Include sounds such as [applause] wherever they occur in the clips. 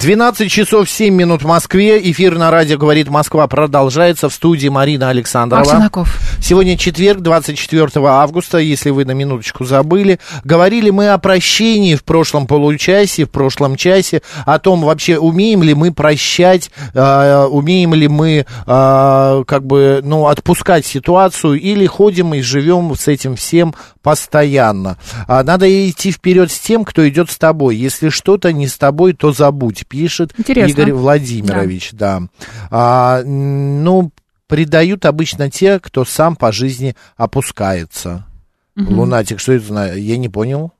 12 часов 7 минут в Москве. Эфир на радио «Говорит Москва» продолжается. В студии Марина Александрова. Аксенаков. Сегодня четверг, 24 августа, если вы на минуточку забыли. Говорили мы о прощении в прошлом получасе, в прошлом часе, о том вообще, умеем ли мы прощать, э, умеем ли мы э, как бы, ну, отпускать ситуацию, или ходим и живем с этим всем постоянно. А надо идти вперед с тем, кто идет с тобой. Если что-то не с тобой, то забудь, пишет Интересно. Игорь Владимирович, да. А, ну, предают обычно те, кто сам по жизни опускается. Лунатик, что это? Я не понял.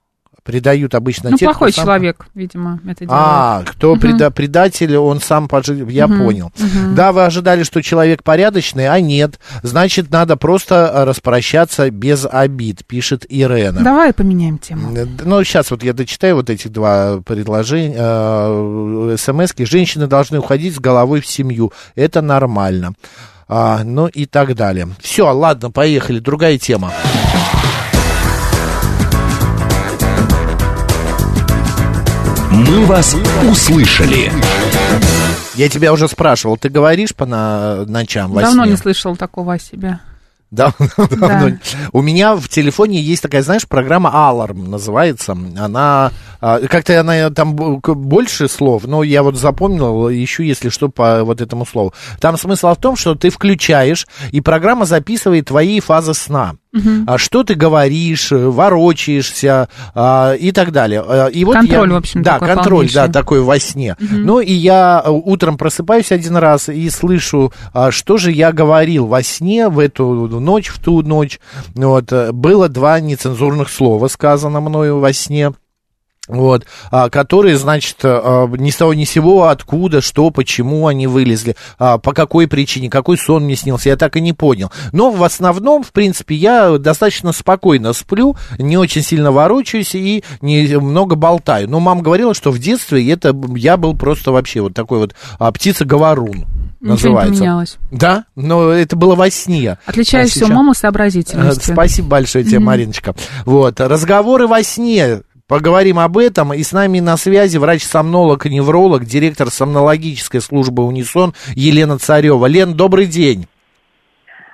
Предают обычно Ну, те, плохой кто сам... человек, видимо, это делает. А, кто преда- предатель, он сам по жизни... Я понял. Да, вы ожидали, что человек порядочный, а нет. Значит, надо просто э, распрощаться без обид, пишет Ирена. Давай поменяем тему. Э, Ну, сейчас вот я дочитаю вот эти два предложения, э, смс-ки. Женщины должны уходить с головой в семью. Это нормально. А, ну и так далее. Все, ладно, поехали. Другая тема. «Мы вас услышали». Я тебя уже спрашивал, ты говоришь по на- ночам во Давно сне? не слышал такого о себе. [laughs] Да, давно. У меня в телефоне есть такая, знаешь, программа Alarm называется. Она как-то она там б- к- больше слов, но я вот запомнил, ищу, если что, по вот этому слову. Там смысл в том, что ты включаешь, и программа записывает твои фазы сна. А что ты говоришь, э, ворочаешься а, и так далее. А, И вот Контроль, я- в общем, Да, такой контроль, да, полнейший. такой во сне. Ну, и я э, утром просыпаюсь один раз и слышу, а, что же я говорил во сне в эту ночь, в ту ночь. Вот, э, было два нецензурных слова сказано мною во сне. Вот, а, которые, значит, а, ни с того ни с сего, откуда, что, почему они вылезли, а, по какой причине, какой сон мне снился, я так и не понял. Но в основном, в принципе, я достаточно спокойно сплю, не очень сильно ворочаюсь и не много болтаю. Но мама говорила, что в детстве это я был просто вообще вот такой вот птица-говорун. Ничего не Называется. поменялось. Да, но это было во сне. Отличаешь А сейчас- маму Э, сообразительностью. [laughs] Спасибо большое тебе, Мариночка. Вот, разговоры во сне. Поговорим об этом. И с нами на связи врач-сомнолог и невролог, директор сомнологической службы «Унисон» Елена Царева. Лен, добрый день.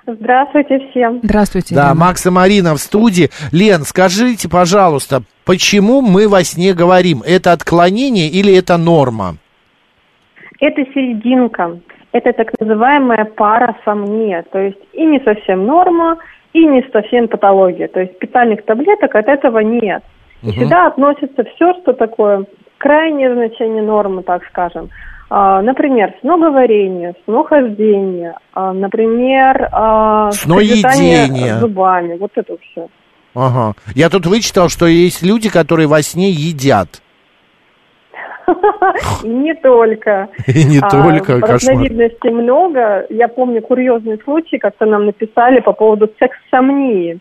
Здравствуйте всем. Здравствуйте. Да, Лена. Макс и Марина в студии. Лен, скажите, пожалуйста, почему мы во сне говорим? Это отклонение или это норма? Это серединка. Это так называемая парасомния. То есть и не совсем норма, и не совсем патология. То есть специальных таблеток от этого нет. И сюда относится все, что такое крайнее значение нормы, так скажем. А, например, сноговорение, снохождение, а, например, а, Сноедение. зубами. Вот это все. Ага. Я тут вычитал, что есть люди, которые во сне едят. [laughs] И не только. И не только. Разновидностей много. Я помню курьезный случай, как-то нам написали по поводу секс-сомнии.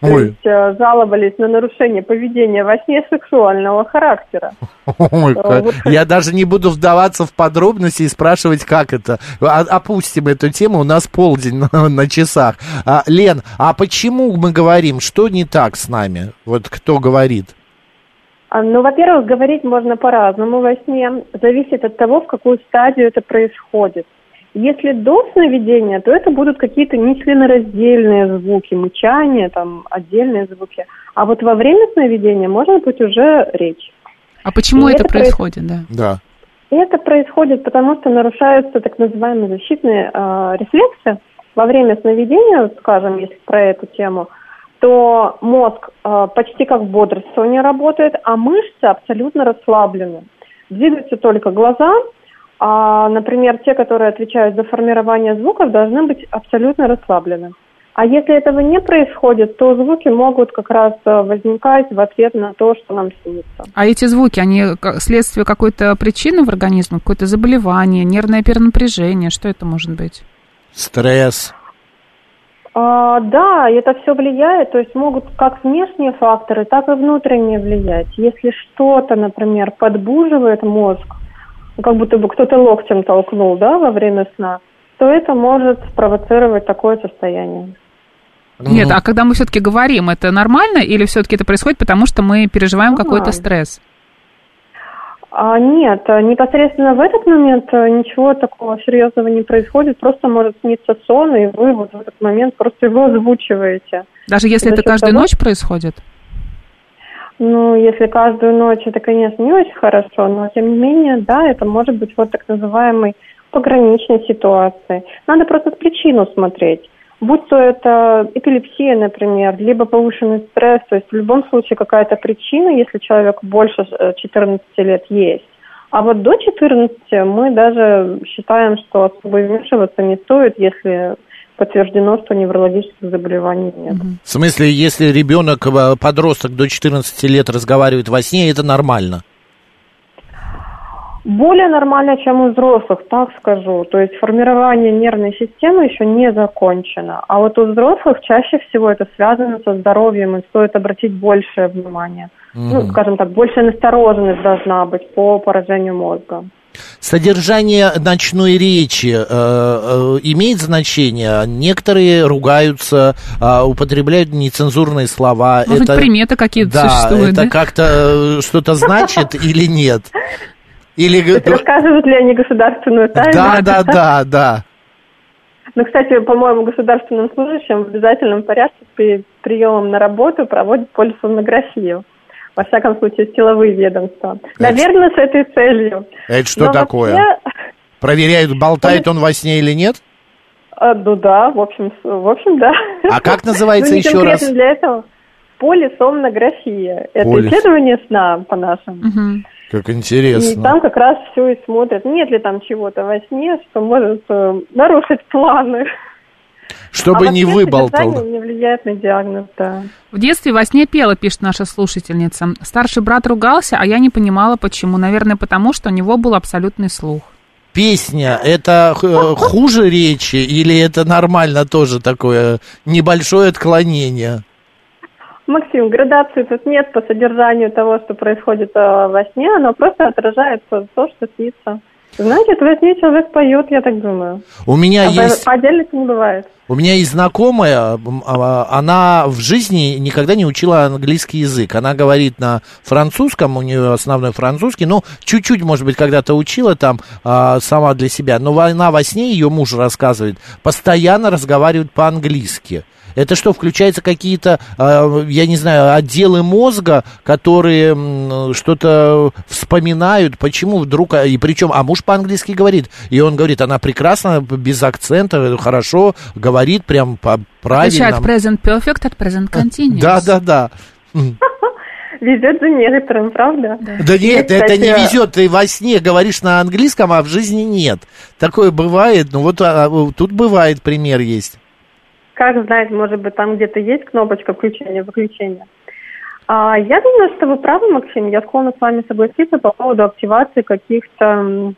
То Ой. есть э, жаловались на нарушение поведения во сне сексуального характера. Ой, как- вот- Я даже не буду вдаваться в подробности и спрашивать, как это. А- Опустим эту тему, у нас полдень на, на часах. А, Лен, а почему мы говорим, что не так с нами? Вот кто говорит? А, Ну, во-первых, говорить можно по-разному во сне. Зависит от того, в какую стадию это происходит. Если до сновидения, то это будут какие-то нечленораздельные звуки, мычание, там, отдельные звуки. А вот во время сновидения можно быть уже речь. А почему И это это проис- происходит, да? Да. Это происходит потому, что нарушаются так называемые защитные э, рефлексы. Во время сновидения, скажем, если про эту тему, то мозг э, почти как в бодрствовании работает, а мышцы абсолютно расслаблены. Двигаются только глаза, а например, те, которые отвечают за формирование звуков, должны быть абсолютно расслаблены. А если этого не происходит, то звуки могут как раз э, возникать в ответ на то, что нам снится. А эти звуки, они следствие какой-то причины в организме, какое-то заболевание, нервное перенапряжение, что это может быть? Стресс. А, да, это все влияет, то есть могут как внешние факторы, так и внутренние влиять. Если что-то, например, подбуживает мозг, как будто бы кто-то локтем толкнул, да, во время сна, то это может спровоцировать такое состояние. Нет, а когда мы все-таки говорим, это нормально или все-таки это происходит, потому что мы переживаем какой-то стресс? А, нет, а, непосредственно в этот момент а, ничего такого серьезного не происходит, просто может сниться сон, и вы вот в этот момент просто его озвучиваете. Даже если это каждую того- ночь происходит? Ну, если каждую ночь, это, конечно, не очень хорошо, но тем не менее, да, это может быть вот так называемой пограничной ситуации. Надо просто причину смотреть. Будь то это эпилепсия, например, либо повышенный стресс, то есть в любом случае какая-то причина, если человек больше э, 14 лет есть. А вот до 14 мы даже считаем, что особо вмешиваться не стоит, если подтверждено, что неврологических заболеваний нет. В смысле, если ребенок, э, подросток до 14 лет разговаривает во сне, это нормально? Более нормально, чем у взрослых, так скажу. То есть формирование нервной системы еще не закончено. А вот у взрослых чаще всего это связано со здоровьем, и стоит обратить большее внимание. Ну, Мгм. скажем так, большая настороженность должна быть по поражению мозга. Содержание ночной речи э, э, имеет значение. Некоторые ругаются, э, употребляют нецензурные слова. Может быть, приметы какие-то да, существуют, это да? как-то э, что-то значит [laughs] или нет? Или рассказывают ли они государственную тайну? да, да, [laughs] да, да. Ну, кстати, по-моему, государственным служащим в обязательном порядке перед приемом на работу проводят полисомнографию. Во всяком случае, силовые ведомства. Наверное, с этой целью. Это что Но такое? вообще, Проверяют, болтает он во сне или нет? э, ну да, в общем, в общем, да. А как [laughs] называется Ну, еще раз? для этого. Полисомнография. Это Полис. исследование сна, по-нашему. Мгм. Как И интересно. там как раз все и смотрят, нет ли там чего-то во сне, что может э, нарушить планы. Чтобы а не выболтал. не влияет на диагноз, да. В детстве во сне пела, пишет наша слушательница. Старший брат ругался, а я не понимала, почему. Наверное, потому что у него был абсолютный слух. Песня, это э, хуже речи или это нормально тоже такое небольшое отклонение? Максим, градации тут нет по содержанию того, что происходит э, во сне, оно просто отражает то, то, что снится. Значит, во сне человек поет, я так думаю. У меня А есть... по отдельности не бывает. У меня есть знакомая, а, она в жизни никогда не учила английский язык. Она говорит на французском, у нее основной французский, ну, чуть-чуть, может быть, когда-то учила там а, сама для себя. Но она во сне, ее муж рассказывает, постоянно разговаривает по-английски. Это что, включается какие-то, а, я не знаю, отделы мозга, которые что-то вспоминают, почему вдруг, а, и причем, а муж по-английски говорит, и он говорит, она прекрасно, без акцента, хорошо говорит, прям по- правильно. present perfect от present continuous. Да, да, да. Везет за некоторым, правда? Да нет, Есть, это не кстати, везет. Ты во сне говоришь на английском, а в жизни нет. Такое бывает. Ну вот а, а, тут бывает пример есть. Как знать, может быть, там где-то есть кнопочка включения-выключения. А, я думаю, что вы правы, Максим. Я склонна с вами согласиться по поводу активации каких-то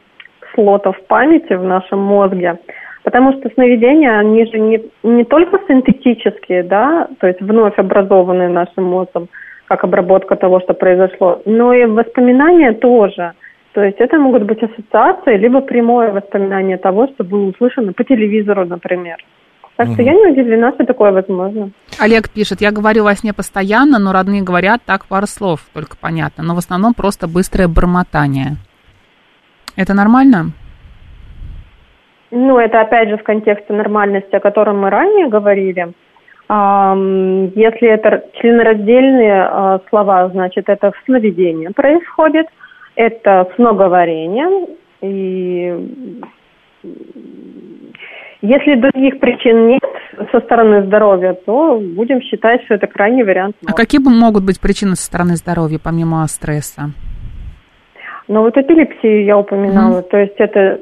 слотов памяти в нашем мозге. Потому что сновидения, они же не, не только синтетические, да, то есть вновь образованные нашим мозгом, как обработка того, что произошло, но и воспоминания тоже. То есть это могут быть ассоциации, либо прямое воспоминание того, что было услышано по телевизору, например. Так что я не удивлена, что такое возможно. Олег пишет, я говорю во сне постоянно, но родные говорят так пару слов, только понятно. Но в основном просто быстрое бормотание. Это нормально? Ну, это опять же в контексте нормальности, о котором мы ранее говорили. Если это членораздельные а, слова, значит, это в сновидении происходит, это сноговорение. И если других причин нет со стороны здоровья, то будем считать, что это крайний вариант. А какие бы могут быть причины со стороны здоровья, помимо стресса? Но вот эпилепсию я упоминала, то есть это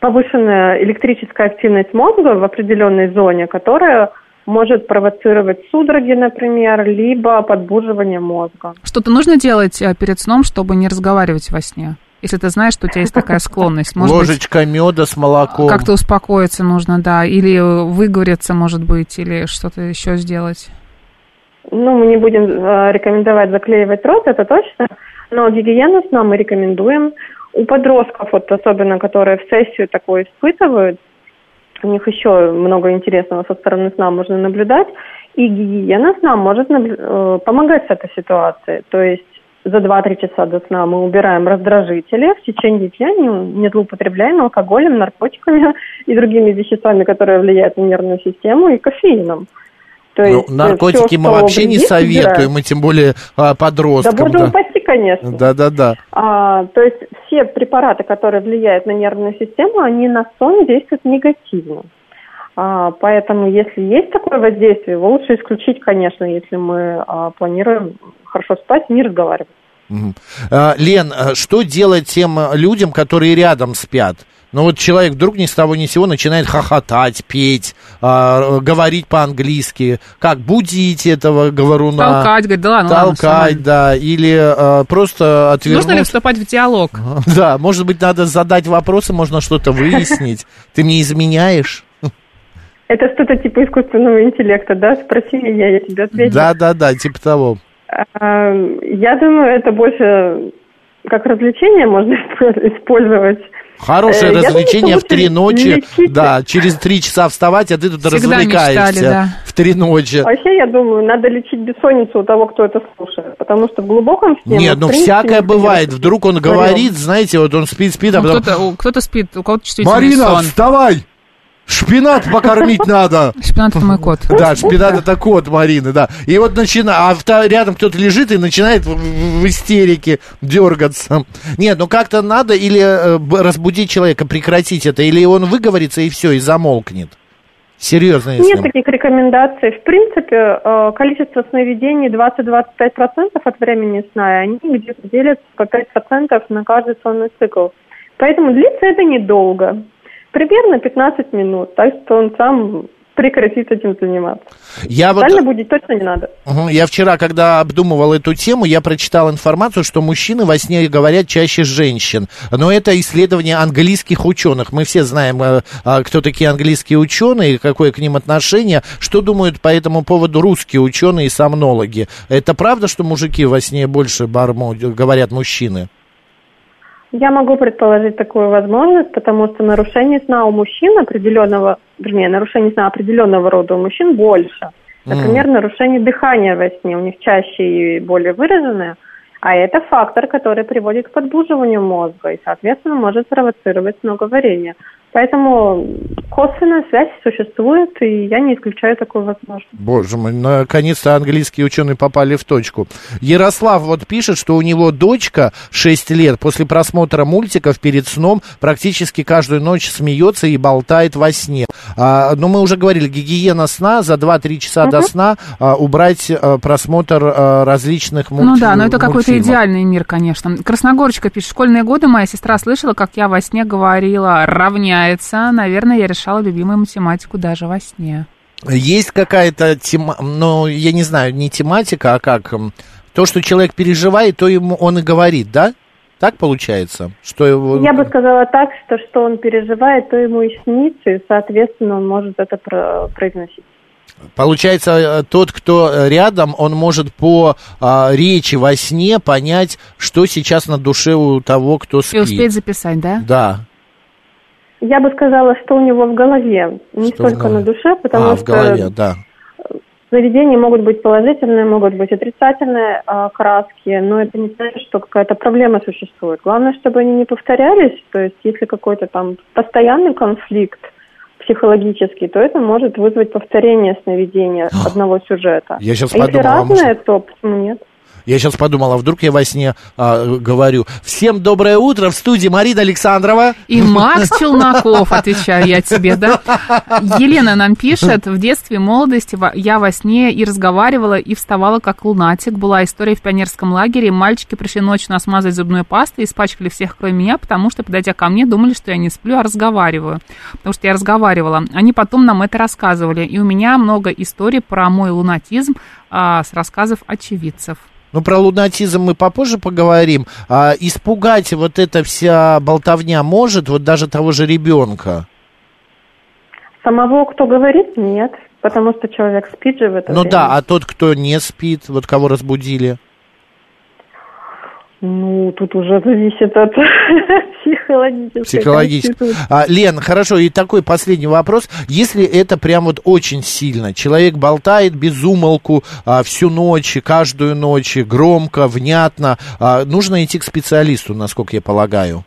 повышенная электрическая активность мозга в определенной зоне, которая может провоцировать судороги, например, либо подбуживание мозга. Что-то нужно делать э, перед сном, чтобы не разговаривать во сне? Если ты знаешь, что у тебя есть такая склонность. Может Ложечка меда с молоком. быть, как-то успокоиться нужно, да. Или выговориться, может быть, или что-то еще сделать. Ну, мы не будем э, рекомендовать заклеивать рот, это точно, но гигиену сна мы рекомендуем. У подростков, вот особенно, которые в сессию такое испытывают, у них еще много интересного со стороны сна можно наблюдать, и гигиена сна может наблю- э, помогать с этой ситуацией. То есть за 2-3 часа до сна мы убираем раздражители, в течение дня не, не злоупотребляем алкоголем, наркотиками и другими веществами, которые влияют на нервную систему, и кофеином. То Ну, есть, э, наркотики всё, мы вообще не советуем, убираем. и тем более а, Да подросткам. боже упаси, конечно. Да-да-да. А, то есть все препараты, которые влияют на нервную систему, они на сон действуют негативно. А, поэтому, если есть такое воздействие, его лучше исключить, конечно, если мы а, планируем хорошо спать, не разговаривать. А, Лен, что делать тем людям, которые рядом спят? Ну вот человек вдруг ни с того ни с сего начинает хохотать, петь, а, говорить по-английски. Как будить этого говоруна? Толкать, говорит, да ладно, ладно, Толкать, нормально. да. Или а, просто отвернуть. Нужно ли вступать в диалог? [laughs] Да, может быть, надо задать вопросы, можно что-то выяснить. Ты мне изменяешь? Это что-то типа искусственного интеллекта, да? Спроси меня, я тебе отвечу. Да-да-да, типа того. А, Я думаю, это больше как развлечение можно использовать. Хорошее Э, я развлечение думаю, в три ночи. лечить- Да, через три часа вставать, а ты тут Всегда развлекаешься мечтали, да. в три ночи. Вообще, я думаю, надо лечить бессонницу у того, кто это слушает. Потому что в глубоком сне... Нет, ну всякое не бывает. Вдруг он говорит, знаете, вот он спит, спит, а Ну, потом... кто-то, кто-то спит, у кого-то чувствительный Марина, сон. вставай! Шпинат покормить надо! Шпинат это мой кот. Да, шпинат это кот Марины, да. И вот начинает, а рядом кто-то лежит и начинает в, истерике дергаться. Нет, ну как-то надо или э, разбудить человека, прекратить это, или он выговорится и все, и замолкнет. Серьезно, если... Нет таких рекомендаций. В принципе, э, количество сновидений 20-25% от времени сна, и они где-то делятся по 5% на каждый сонный цикл. Поэтому длится это недолго. Примерно 15 минут. Так что он сам прекратит этим заниматься. Я вот... Специально будить точно не надо. Мгм. Я вчера, когда обдумывал эту тему, я прочитал информацию, что мужчины во сне говорят чаще женщин. Но это исследование английских ученых. Мы все знаем, э, а, кто такие английские ученые, какое к ним отношение. Что думают по этому поводу русские ученые и сомнологи? Это правда, что мужики во сне больше барму говорят мужчины? Я могу предположить такую возможность, потому что нарушение сна у мужчин определенного, вернее, нарушение сна определенного рода у мужчин больше. Например, нарушение дыхания во сне у них чаще и более выраженное, а это фактор, который приводит к подбуживанию мозга и, соответственно, может провоцировать многоварение. Поэтому косвенная связь существует, и я не исключаю такую возможность. Боже мой, наконец-то английские ученые попали в точку. Ярослав вот пишет, что у него дочка 6 лет после просмотра мультиков перед сном практически каждую ночь смеется и болтает во сне. А, но мы уже говорили, гигиена сна за 2-3 часа до сна а, убрать а, просмотр а, различных мульти- Ну да, но это какой-то идеальный мир, конечно. Красногорочка пишет, школьные годы моя сестра слышала, как я во сне говорила «равняется». Наверное, я решала любимую математику даже во сне. Есть какая-то тема, ну, я не знаю, не тематика, а как то, что человек переживает, то ему он и говорит, да? Так получается? Что его... Я бы сказала так, что что он переживает, то ему и снится, и, соответственно, он может это про- произносить. Получается, э, тот, кто э, рядом, он может по а, речи во сне понять, что сейчас на душе у того, кто И спит. успеть записать, да? Да. Я бы сказала, что у него в голове, не Что в столько голове? на душе, потому а, в что голове, да. Сновидения могут быть положительные, могут быть отрицательные а, краски, но это не значит, что какая-то проблема существует. Главное, чтобы они не повторялись. То есть, если какой-то там постоянный конфликт психологический, то это может вызвать повторение сновидения одного сюжета. Я щас а если подумал, а может- разное, то почему нет? Я сейчас подумал, а вдруг я во сне а, говорю. Всем доброе утро, в студии Марина Александрова. И Макс Челноков, отвечаю я тебе, да. Елена нам пишет, в детстве, молодости я во сне и разговаривала, и вставала как лунатик. Была история в пионерском лагере, мальчики пришли ночью нас мазать зубной пастой, испачкали всех, кроме меня, потому что, подойдя ко мне, думали, что я не сплю, а разговариваю. Потому что я разговаривала. Они потом нам это рассказывали. И у меня много историй про мой лунатизм а, с рассказов очевидцев. Ну, про лунатизм мы попозже поговорим. А, испугать вот эта вся болтовня может, вот даже того же ребенка. Самого, кто говорит, нет, потому что человек спит же в это Ну время. да, а тот, кто не спит, вот кого разбудили. Ну, тут уже зависит от [laughs] психологической Психологически. А, Лен, хорошо, и такой последний вопрос. Если это прям вот очень сильно, человек болтает без умолку а, всю ночь, каждую ночь, громко, внятно, а, нужно идти к специалисту, насколько я полагаю.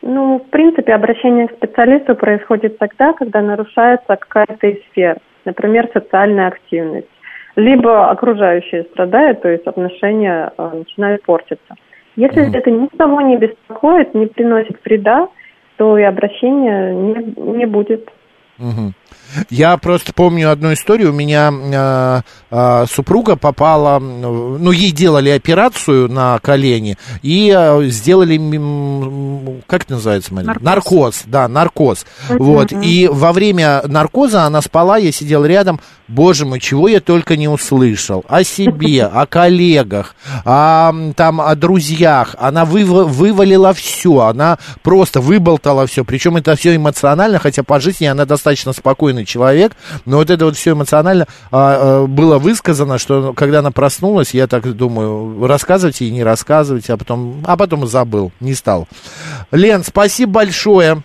Ну, в принципе, обращение к специалисту происходит тогда, когда нарушается какая-то из сфер, например, социальная активность. Либо окружающие страдают, то есть отношения э, начинают портиться. Если это никого не беспокоит, не приносит вреда, то и обращения не, не будет. Мгм. Я просто помню одну историю. У меня э, э, супруга попала, ну, ей делали операцию на колени и э, сделали, как это называется, Марина? Наркоз. да, наркоз. Вот. И во время наркоза она спала, я сидел рядом. Боже мой, чего я только не услышал. О себе, о коллегах, о, там, о друзьях. Она выва- вывалила все. Она просто выболтала все. Причем это все эмоционально, хотя по жизни она достаточно спокойный человек. Но вот это вот все эмоционально а, а, было высказано, что когда она проснулась, я так думаю, рассказывать ей, не рассказывать, а потом, а потом и забыл, не стал. Лен, спасибо большое.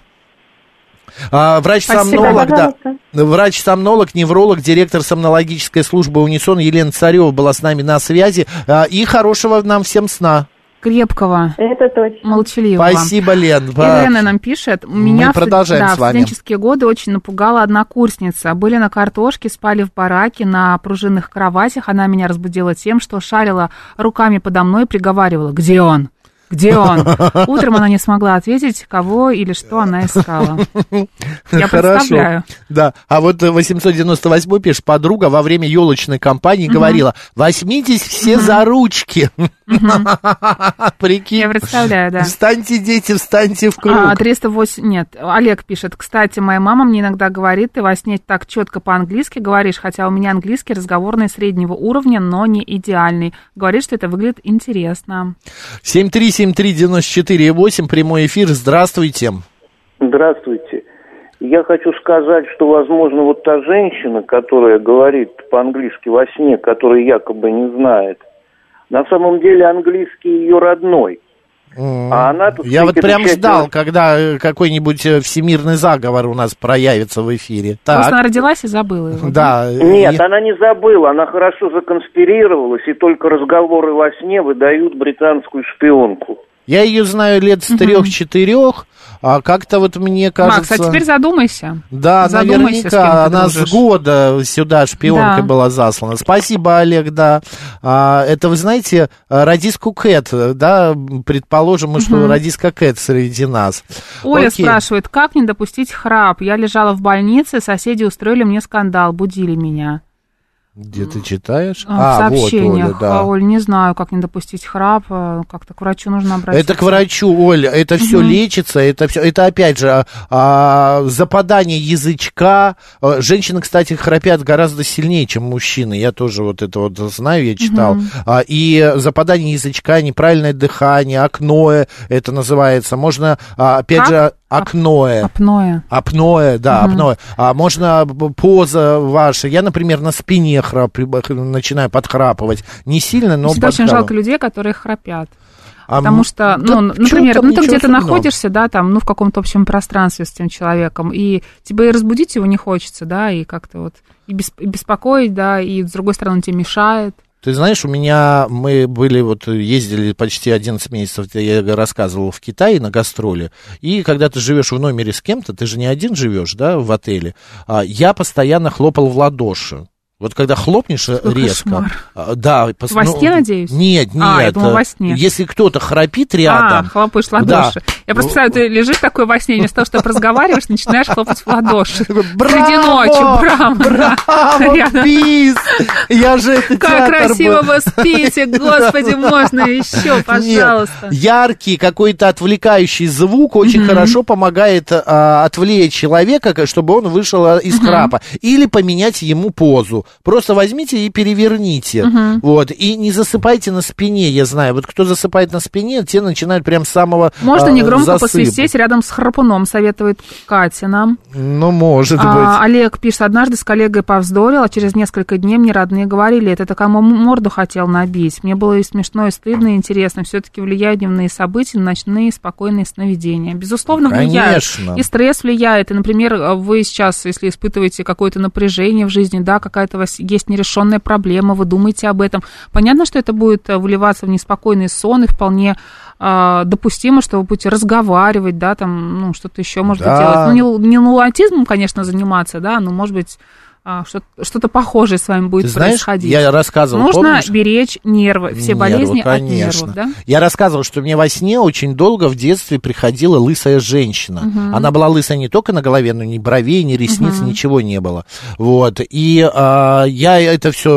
А, врач-сомнолог, да. Врач-сомнолог, невролог, директор сомнологической службы «Унисон» Елена Царева была с нами на связи. А, И хорошего нам всем сна. Крепкого, Это точно. молчаливого. Спасибо, Лен. Елена нам пишет, меня в- продолжаем да, с вами. в студенческие годы очень напугала однокурсница. Были на картошке, спали в бараке на пружинных кроватях. Она меня разбудила тем, что шарила руками подо мной и приговаривала, где он? Где он? Утром она не смогла ответить, кого или что она искала. [laughs] Я Хорошо. представляю. Да, а вот э, 898 пишет, подруга во время елочной кампании говорила, возьмитесь все за ручки. [laughs] Прикинь. Я представляю, да. Встаньте, дети, встаньте в круг. А, 308, нет, Олег пишет, кстати, моя мама мне иногда говорит, ты во сне так четко по-английски говоришь, хотя у меня английский разговорный среднего уровня, но не идеальный. Говорит, что это выглядит интересно. 7373948, прямой эфир, здравствуйте. Здравствуйте. Я хочу сказать, что, возможно, вот та женщина, которая говорит по-английски во сне, которая якобы не знает, на самом деле английский ее родной. А она тут Я вот прям ждал, когда э, какой-нибудь э, всемирный заговор у нас проявится в эфире. Просто она Так, родилась и забыла его. да. Нет, и- она не забыла, она хорошо законспирировалась, и только разговоры во сне выдают британскую шпионку. Я ее знаю лет с трех-четырех, а как-то вот мне кажется... Макс, а теперь задумайся. Да, Задумайся, с наверняка, ты она дружишь. с года сюда шпионкой Да. была заслана. Спасибо, Олег, да. А, это, вы знаете, радиску Кэт, да, предположим, мы, что радиска Кэт среди нас. Оля Окей. спрашивает, как не допустить храп? Я лежала в больнице, соседи устроили мне скандал, будили меня. Где ты читаешь? А, в вот, сообщениях. Оля, да. А, Оль, не знаю, как не допустить храп. а, Как-то к врачу нужно обратиться. Это к врачу, Оля, это все лечится, это все, это опять же а, а, западание язычка. А, Женщины, кстати, храпят гораздо сильнее, чем мужчины. Я тоже вот это вот знаю, я читал. А, и западание язычка, неправильное дыхание, акное, это называется. Можно, а, опять Как? же, акное. Апноэ. Апноэ, да, апноэ. А можно поза ваша. Я, например, на спине храп, начинаю подхрапывать. Не сильно, но Всегда очень жалко людей, которые храпят. А Потому что, да ну, чём например, ну ты где-то находишься, да, там, ну, в каком-то общем пространстве с этим человеком, и тебе и разбудить его не хочется, да, и как-то вот и бес- и беспокоить, да, и с другой стороны он тебе мешает. Ты знаешь, у меня, мы были, вот ездили почти 11 месяцев, я рассказывал, в Китае на гастроли, и когда ты живешь в номере с кем-то, ты же не один живешь, да, в отеле, а, я постоянно хлопал в ладоши. Вот когда хлопнешь э, Какой резко. кошмар. а, Да. пос- Во сне, надеюсь? Нет, нет. А, я думала, во сне. Если кто-то храпит рядом. А, хлопаешь в Да. Я просто представляю, ты лежишь такой во сне, вместо того, чтобы разговариваешь, начинаешь хлопать в ладоши. Среди ночи, браво! Браво, бис! Я же это Как красиво вы спите, господи, можно еще, пожалуйста. Яркий какой-то отвлекающий звук очень хорошо помогает а, отвлечь человека, чтобы он вышел а, из храпа. Или поменять ему позу. Просто возьмите и переверните. Вот. И не засыпайте на спине, я знаю. Вот кто засыпает на спине, те начинают прям с самого Можно а, негромко засыпа. посвистеть рядом с храпуном, советует Катя нам. Ну, может А, быть. Олег пишет, однажды с коллегой повздорил, а через несколько дней мне родные говорили, это кому морду хотел набить. Мне было и смешно, и стыдно, и интересно. Все-таки влияют дневные события на ночные спокойные сновидения. Безусловно, влияют. Конечно. И стресс влияет. И, например, вы сейчас, если испытываете какое-то напряжение в жизни, да, какая-то у вас есть нерешенная проблема, вы думаете об этом. Понятно, что это будет э, выливаться в неспокойный сон, и вполне а, допустимо, что вы будете разговаривать, да, там, ну, что-то еще можно Да. делать. Ну, не, не лунатизмом, конечно, заниматься, да, но, может быть, а, что- что-то похожее с вами будет Ты знаешь, происходить. я рассказывал, Нужно помнишь? беречь нервы, все Нервы, болезни от конечно. нервов, да? Я рассказывал, что мне во сне очень долго в детстве приходила лысая женщина. Мгм. Она была лысая не только на голове, но ни бровей, ни ресниц, Мгм. ничего не было. Вот. И а, я это все,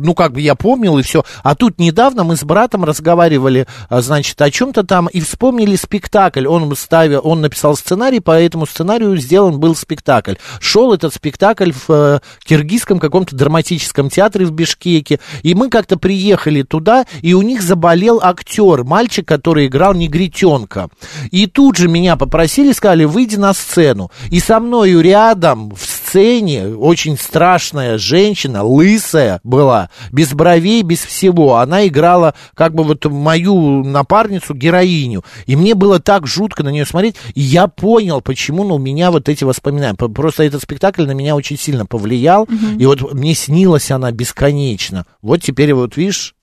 ну, как бы я помнил и все. А тут недавно мы с братом разговаривали, а, значит, о чем-то там и вспомнили спектакль. Он ставил, он написал сценарий, по этому сценарию сделан был спектакль. Шел этот спектакль в э, киргизском каком-то драматическом театре в Бишкеке. И мы как-то приехали туда, и у них заболел актер, мальчик, который играл негритенка. И тут же меня попросили, сказали, выйди на сцену. И со мною рядом в сцене очень страшная женщина, лысая была, без бровей, без всего. Она играла как бы вот мою напарницу, героиню. И мне было так жутко на нее смотреть. И я понял, почему ну, у меня вот эти воспоминания. Просто этот спектакль на меня очень сильно повлиял. И вот мне снилась она бесконечно. Вот теперь вот видишь,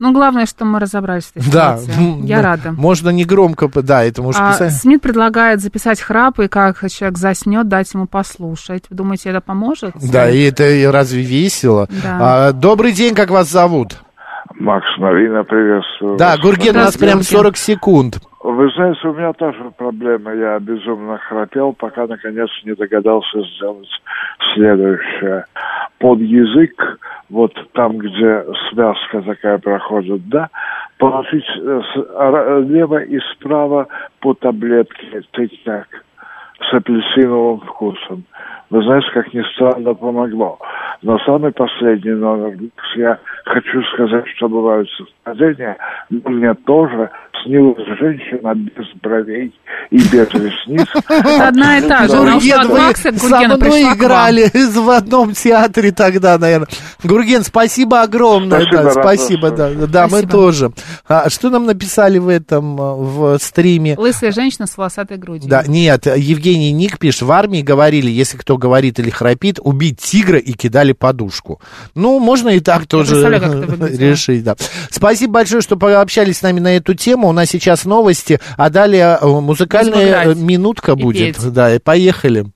Ну, главное, что мы разобрались в этой да, ситуации. м, Я да, рада. Можно не громко, да, это можешь А, писать. Смит предлагает записать храп, и как человек заснет, дать ему послушать. Вы думаете, это поможет? Да, и это разве весело? Да. А, добрый день, как вас зовут? Макс, Марина, приветствую. Да, вас. Гурген, у нас прям Гурген. 40 секунд. Вы знаете, у меня тоже проблема. Я безумно храпел, пока наконец не догадался сделать следующее. Под язык, вот там, где связка такая проходит, да, положить э, с- ра- лево и справа по таблетке тычак с апельсиновым вкусом. Вы знаете, как ни странно, помогло. Но самый последний номер, я хочу сказать, что бывают совпадения, но мне тоже снилась женщина без бровей и без ресниц. Одна и та же. Ушла Гурген, вы со мной играли [laughs] в одном театре тогда, наверное. Гурген, спасибо огромное. Спасибо, да, спасибо, да, да, мы тоже. А что нам написали в этом, а, в стриме? Лысая женщина с волосатой грудью. Да, нет, Евгений Ник пишет, в армии говорили, если кто говорит или храпит, убить тигра и кидали подушку. Ну, можно и так тоже [laughs] решить, да. Спасибо большое, что пообщались с нами на эту тему. У нас сейчас новости, а далее э, музыкальная э, минутка и будет. петь. Да, и поехали.